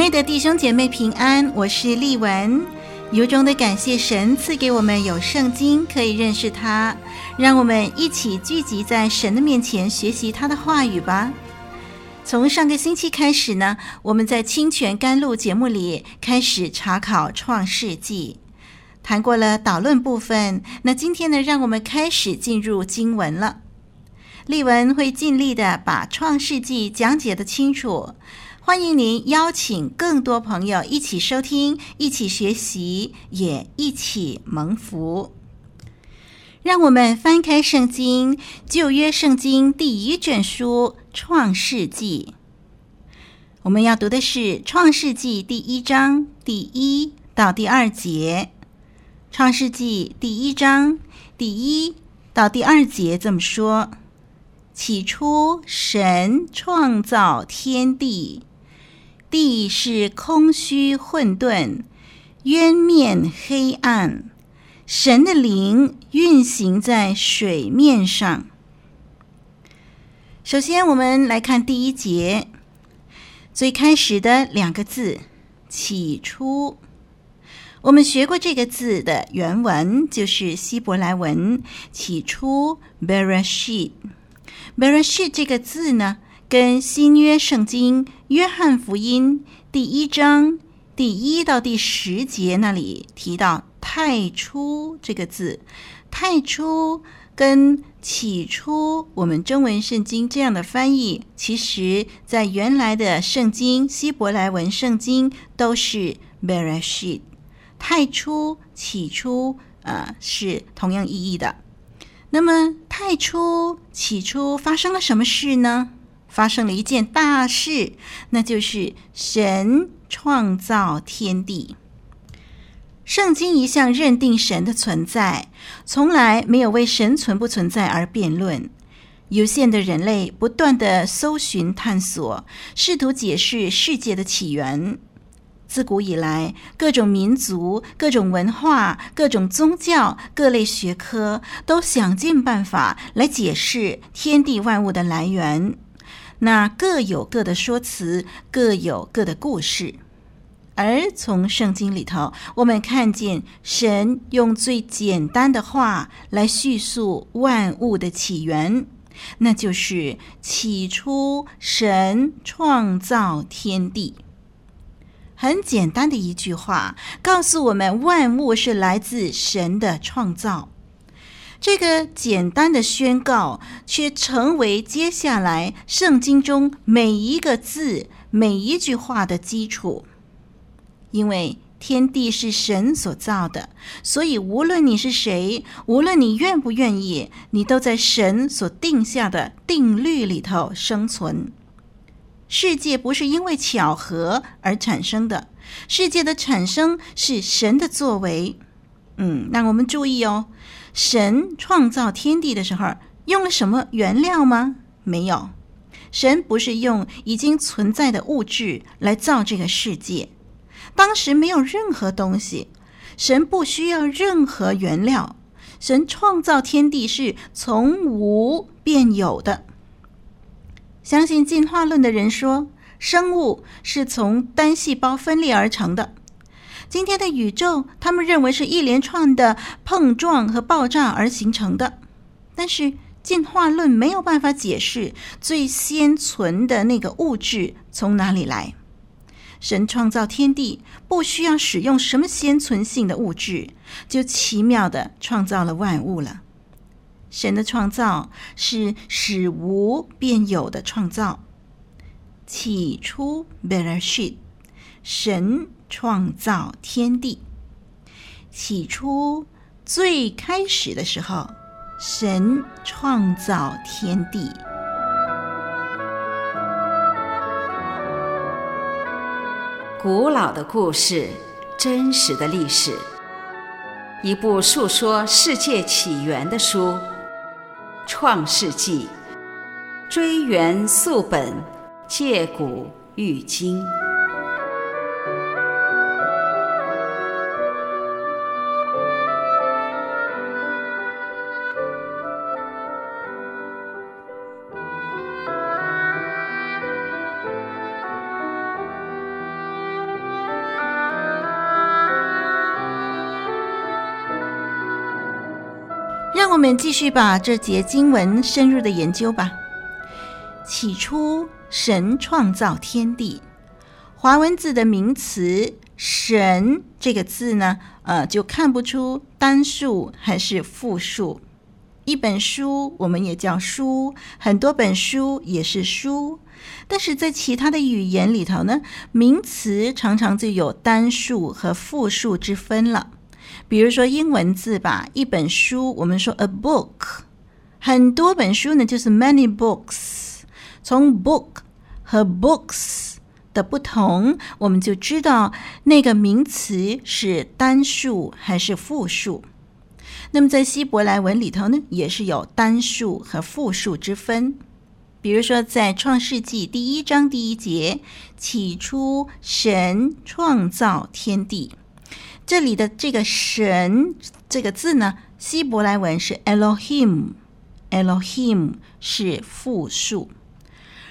内的弟兄姐妹平安，我是丽文，由衷的感谢神赐给我们有圣经可以认识他，让我们一起聚集在神的面前学习他的话语吧。从上个星期开始呢，我们在清泉甘露节目里开始查考创世纪，谈过了导论部分。那今天呢，让我们开始进入经文了。丽文会尽力的把创世纪讲解得清楚。欢迎您邀请更多朋友一起收听，一起学习，也一起蒙福。让我们翻开圣经，旧约圣经第一卷书《创世纪》。我们要读的是《创世纪》第一章第一到第二节，《创世纪》第一章第一到第二节这么说：起初，神创造天地。地是空虚混沌，渊面黑暗，神的灵运行在水面上。首先，我们来看第一节，最开始的两个字“起初”。我们学过这个字的原文，就是希伯来文“起初 ”（Bereshit）。Bereshit 这个字呢，跟新约圣经约翰福音第一章第一到第十节那里提到“太初”这个字，“太初”跟“起初”，我们中文圣经这样的翻译，其实在原来的圣经希伯来文圣经都是 “Bereshit”，“ 太初”“起初”呃，是同样意义的。那么“太初”“起初”发生了什么事呢？发生了一件大事，那就是神创造天地。圣经一向认定神的存在，从来没有为神存不存在而辩论。有限的人类不断地搜寻探索，试图解释世界的起源。自古以来，各种民族、各种文化、各种宗教、各类学科，都想尽办法来解释天地万物的来源。那各有各的说辞，各有各的故事。而从圣经里头，我们看见神用最简单的话来叙述万物的起源，那就是起初神创造天地。很简单的一句话，告诉我们万物是来自神的创造。这个简单的宣告，却成为接下来圣经中每一个字、每一句话的基础。因为天地是神所造的，所以无论你是谁，无论你愿不愿意，你都在神所定下的定律里头生存。世界不是因为巧合而产生的，世界的产生是神的作为。嗯，那我们注意哦。神创造天地的时候，用了什么原料吗？没有，神不是用已经存在的物质来造这个世界。当时没有任何东西，神不需要任何原料。神创造天地是从无变有的。相信进化论的人说，生物是从单细胞分裂而成的。今天的宇宙，他们认为是一连串的碰撞和爆炸而形成的，但是进化论没有办法解释最先存的那个物质从哪里来。神创造天地，不需要使用什么先存性的物质，就奇妙的创造了万物了。神的创造是使无变有的创造。起初，Bereshit，神。创造天地，起初最开始的时候，神创造天地。古老的故事，真实的历史，一部述说世界起源的书，《创世纪》，追源溯本，借古喻今。让我们继续把这节经文深入的研究吧。起初，神创造天地。华文字的名词“神”这个字呢，呃，就看不出单数还是复数。一本书我们也叫书，很多本书也是书。但是在其他的语言里头呢，名词常常就有单数和复数之分了。比如说英文字吧，一本书我们说 a book，很多本书呢就是 many books。从 book 和 books 的不同，我们就知道那个名词是单数还是复数。那么在希伯来文里头呢，也是有单数和复数之分。比如说在创世纪第一章第一节，起初神创造天地。这里的这个“神”这个字呢，希伯来文是 Elohim，Elohim 是复数。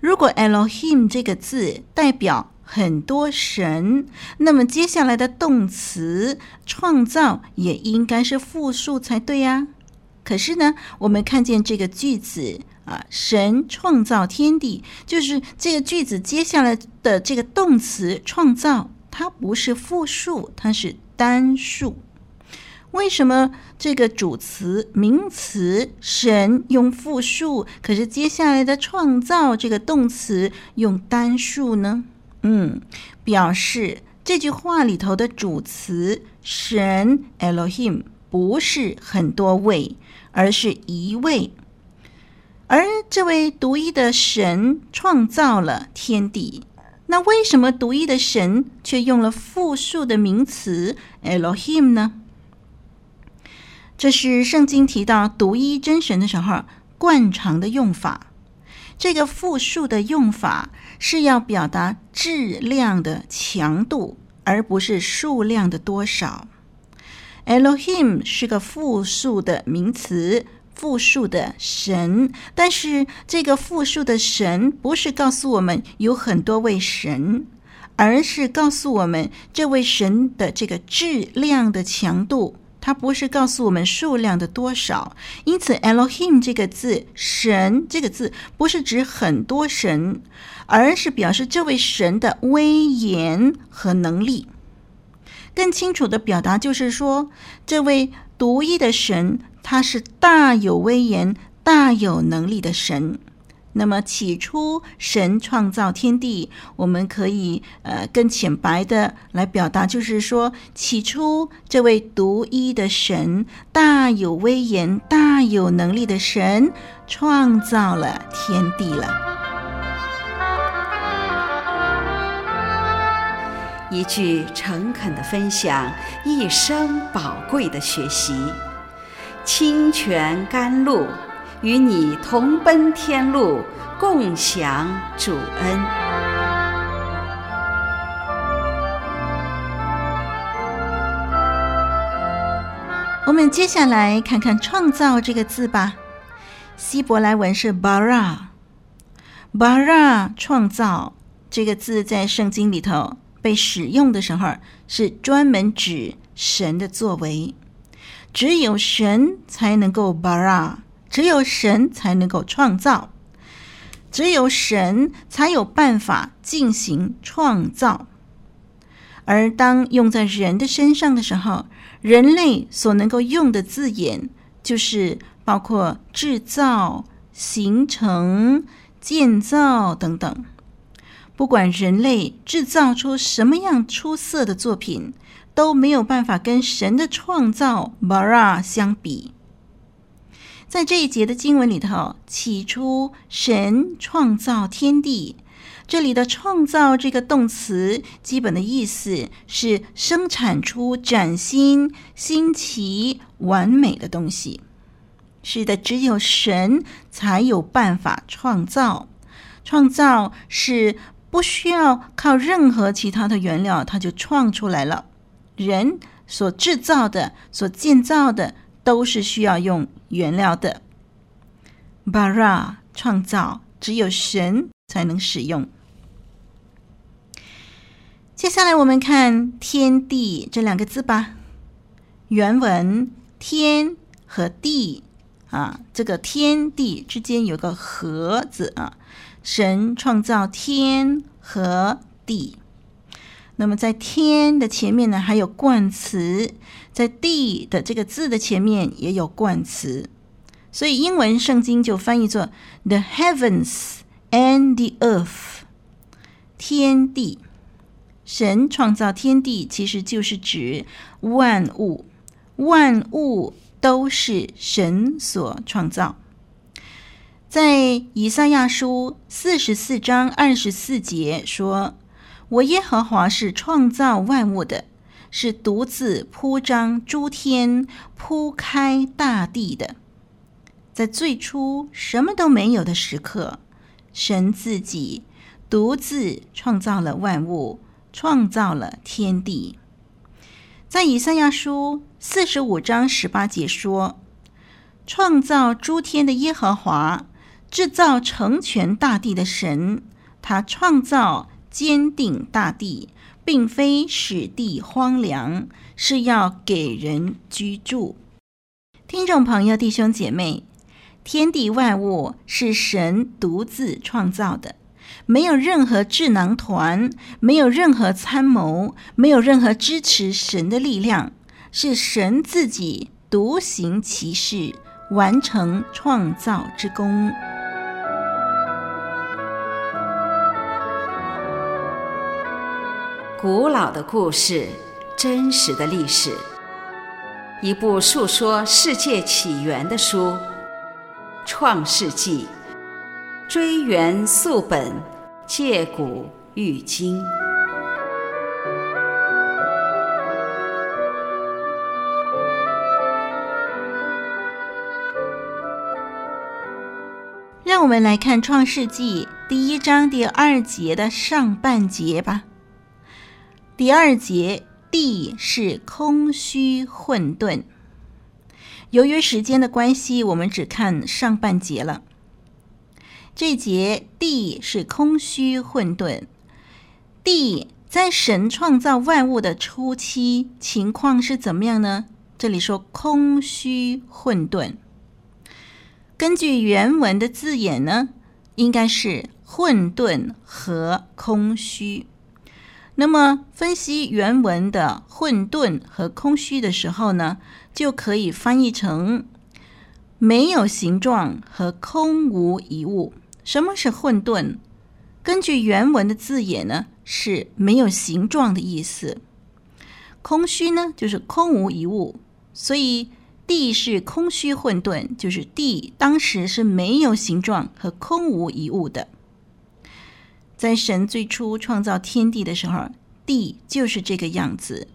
如果 Elohim 这个字代表很多神，那么接下来的动词创造也应该是复数才对呀。可是呢，我们看见这个句子啊，“神创造天地”，就是这个句子接下来的这个动词创造，它不是复数，它是。单数，为什么这个主词名词神用复数，可是接下来的创造这个动词用单数呢？嗯，表示这句话里头的主词神 Elohim 不是很多位，而是一位，而这位独一的神创造了天地。那为什么独一的神却用了复数的名词 Elohim 呢？这是圣经提到独一真神的时候惯常的用法。这个复数的用法是要表达质量的强度，而不是数量的多少。Elohim 是个复数的名词。复数的神，但是这个复数的神不是告诉我们有很多位神，而是告诉我们这位神的这个质量的强度。它不是告诉我们数量的多少。因此，Elohim 这个字，神这个字，不是指很多神，而是表示这位神的威严和能力。更清楚的表达就是说，这位独一的神。他是大有威严、大有能力的神。那么起初神创造天地，我们可以呃更浅白的来表达，就是说起初这位独一的神、大有威严、大有能力的神创造了天地了。一句诚恳的分享，一生宝贵的学习。清泉甘露，与你同奔天路，共享主恩。我们接下来看看“创造”这个字吧。希伯来文是 bara，bara 创造这个字在圣经里头被使用的时候，是专门指神的作为。只有神才能够 bara，只有神才能够创造，只有神才有办法进行创造。而当用在人的身上的时候，人类所能够用的字眼就是包括制造、形成、建造等等。不管人类制造出什么样出色的作品，都没有办法跟神的创造 bara 相比。在这一节的经文里头，起初神创造天地，这里的“创造”这个动词，基本的意思是生产出崭新、新奇、完美的东西。是的，只有神才有办法创造。创造是不需要靠任何其他的原料，它就创出来了。人所制造的、所建造的，都是需要用原料的。bara 创造，只有神才能使用。接下来我们看“天地”这两个字吧。原文“天”和“地”。啊，这个天地之间有个“和”字啊，神创造天和地。那么在“天”的前面呢，还有冠词；在“地”的这个字的前面也有冠词。所以英文圣经就翻译作 “the heavens and the earth”，天地。神创造天地，其实就是指万物，万物。都是神所创造。在以赛亚书四十四章二十四节说：“我耶和华是创造万物的，是独自铺张诸天、铺开大地的。”在最初什么都没有的时刻，神自己独自创造了万物，创造了天地。在以赛亚书四十五章十八节说：“创造诸天的耶和华，制造成全大地的神，他创造坚定大地，并非使地荒凉，是要给人居住。”听众朋友、弟兄姐妹，天地万物是神独自创造的。没有任何智囊团，没有任何参谋，没有任何支持神的力量，是神自己独行其事，完成创造之功。古老的故事，真实的历史，一部述说世界起源的书，《创世纪》。追源溯本，借古喻今。让我们来看《创世纪》第一章第二节的上半节吧。第二节，地是空虚混沌。由于时间的关系，我们只看上半节了。这节地是空虚混沌，地在神创造万物的初期情况是怎么样呢？这里说空虚混沌，根据原文的字眼呢，应该是混沌和空虚。那么分析原文的混沌和空虚的时候呢，就可以翻译成没有形状和空无一物。什么是混沌？根据原文的字眼呢，是没有形状的意思。空虚呢，就是空无一物。所以地是空虚混沌，就是地当时是没有形状和空无一物的。在神最初创造天地的时候，地就是这个样子，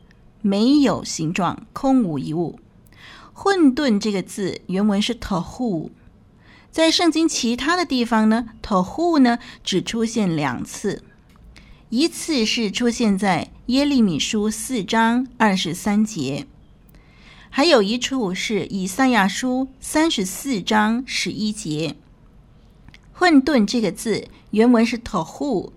没有形状，空无一物。混沌这个字原文是 tohu。在圣经其他的地方呢，tohu 呢只出现两次，一次是出现在耶利米书四章二十三节，还有一处是以赛亚书三十四章十一节。混沌这个字原文是 tohu，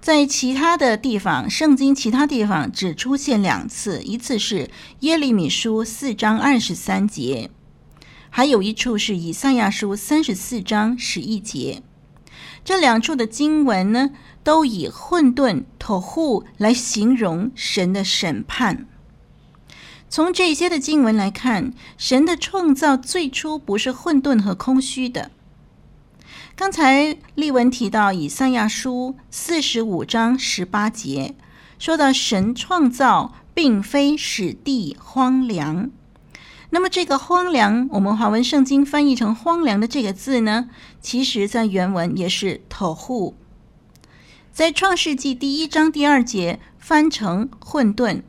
在其他的地方，圣经其他地方只出现两次，一次是耶利米书四章二十三节。还有一处是以赛亚书三十四章十一节，这两处的经文呢，都以混沌、tohu 来形容神的审判。从这些的经文来看，神的创造最初不是混沌和空虚的。刚才丽文提到以赛亚书四十五章十八节，说到神创造并非使地荒凉。那么这个荒凉，我们华文圣经翻译成荒凉的这个字呢，其实在原文也是 tohu。在创世纪第一章第二节翻成混沌，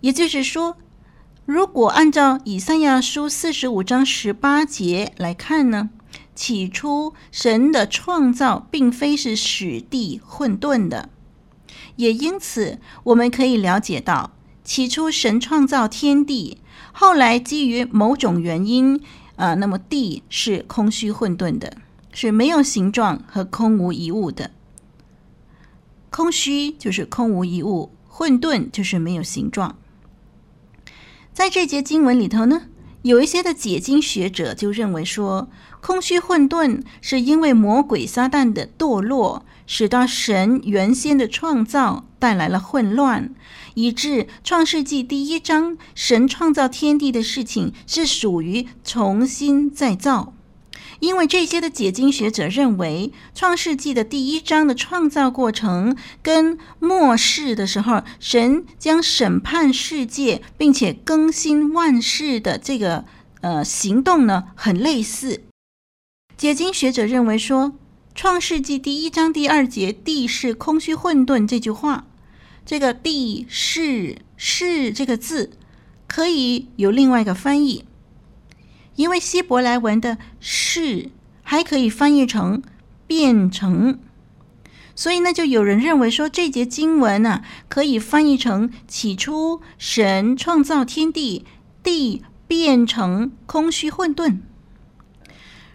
也就是说，如果按照以赛亚书四十五章十八节来看呢，起初神的创造并非是使地混沌的，也因此我们可以了解到，起初神创造天地，后来基于某种原因，啊，那么地是空虚混沌的，是没有形状和空无一物的。空虚就是空无一物，混沌就是没有形状。在这节经文里头呢，有一些的解经学者就认为说，空虚混沌是因为魔鬼撒旦的堕落，使到神原先的创造带来了混乱，以致创世纪第一章神创造天地的事情是属于重新再造。因为这些的解经学者认为，《创世纪》的第一章的创造过程跟末世的时候，神将审判世界并且更新万事的这个呃行动呢，很类似。解经学者认为说，《创世纪》第一章第二节“地是空虚混沌”这句话，这个“地是是”这个字，可以有另外一个翻译。因为希伯来文的“是”还可以翻译成“变成”，所以呢，就有人认为说这节经文呢、啊，可以翻译成“起初神创造天地，地变成空虚混沌”。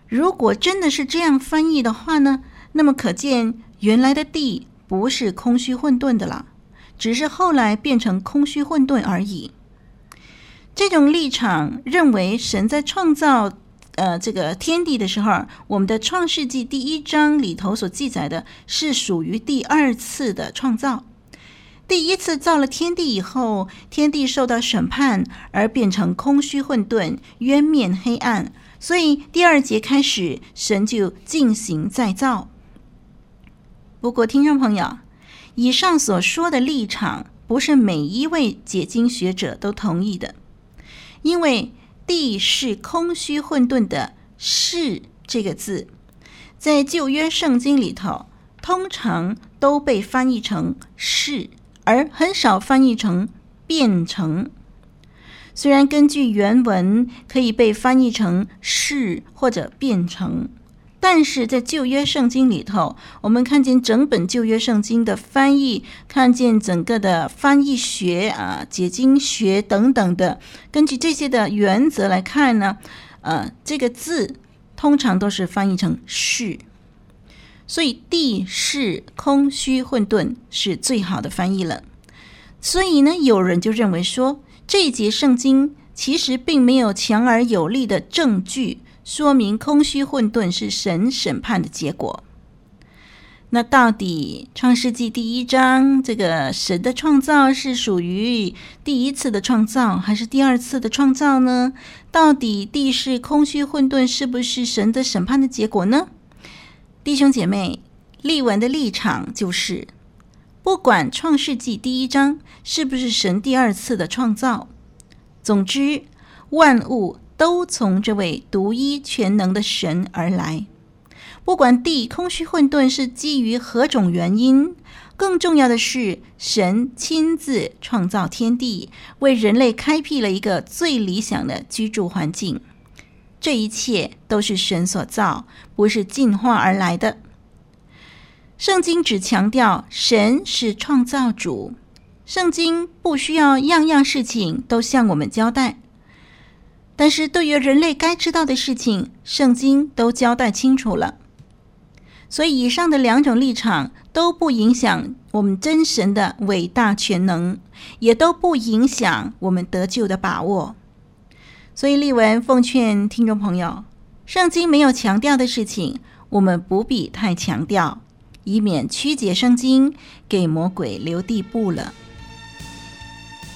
如果真的是这样翻译的话呢，那么可见原来的地不是空虚混沌的了，只是后来变成空虚混沌而已。这种立场认为，神在创造呃这个天地的时候，我们的创世纪第一章里头所记载的是属于第二次的创造。第一次造了天地以后，天地受到审判而变成空虚混沌、渊面黑暗，所以第二节开始，神就进行再造。不过，听众朋友，以上所说的立场，不是每一位解经学者都同意的。因为“地是空虚混沌的”“是”这个字，在旧约圣经里头，通常都被翻译成“是”，而很少翻译成“变成”。虽然根据原文可以被翻译成“是”或者“变成”。但是在旧约圣经里头，我们看见整本旧约圣经的翻译，看见整个的翻译学啊、解经学等等的，根据这些的原则来看呢，呃，这个字通常都是翻译成“是”，所以“地势空虚混沌”是最好的翻译了。所以呢，有人就认为说，这一节圣经其实并没有强而有力的证据。说明空虚混沌是神审判的结果。那到底《创世纪》第一章这个神的创造是属于第一次的创造，还是第二次的创造呢？到底地是空虚混沌，是不是神的审判的结果呢？弟兄姐妹，立文的立场就是，不管《创世纪》第一章是不是神第二次的创造，总之万物。都从这位独一全能的神而来。不管地空虚混沌是基于何种原因，更重要的是，神亲自创造天地，为人类开辟了一个最理想的居住环境。这一切都是神所造，不是进化而来的。圣经只强调神是创造主，圣经不需要样样事情都向我们交代。但是对于人类该知道的事情，圣经都交代清楚了。所以以上的两种立场都不影响我们真神的伟大全能，也都不影响我们得救的把握。所以丽文奉劝听众朋友，圣经没有强调的事情，我们不必太强调，以免曲解圣经，给魔鬼留地步了。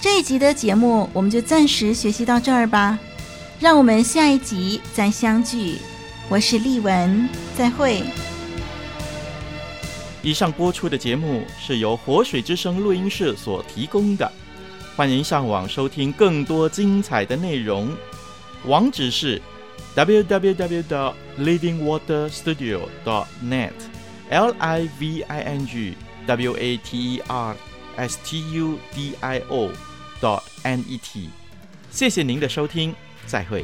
这一集的节目，我们就暂时学习到这儿吧。让我们下一集再相聚。我是丽文，再会。以上播出的节目是由活水之声录音室所提供的，欢迎上网收听更多精彩的内容。网址是 www.livingwaterstudio.net l i v i n g w a t e r s t u d i o dot n e t。谢谢您的收听，再会。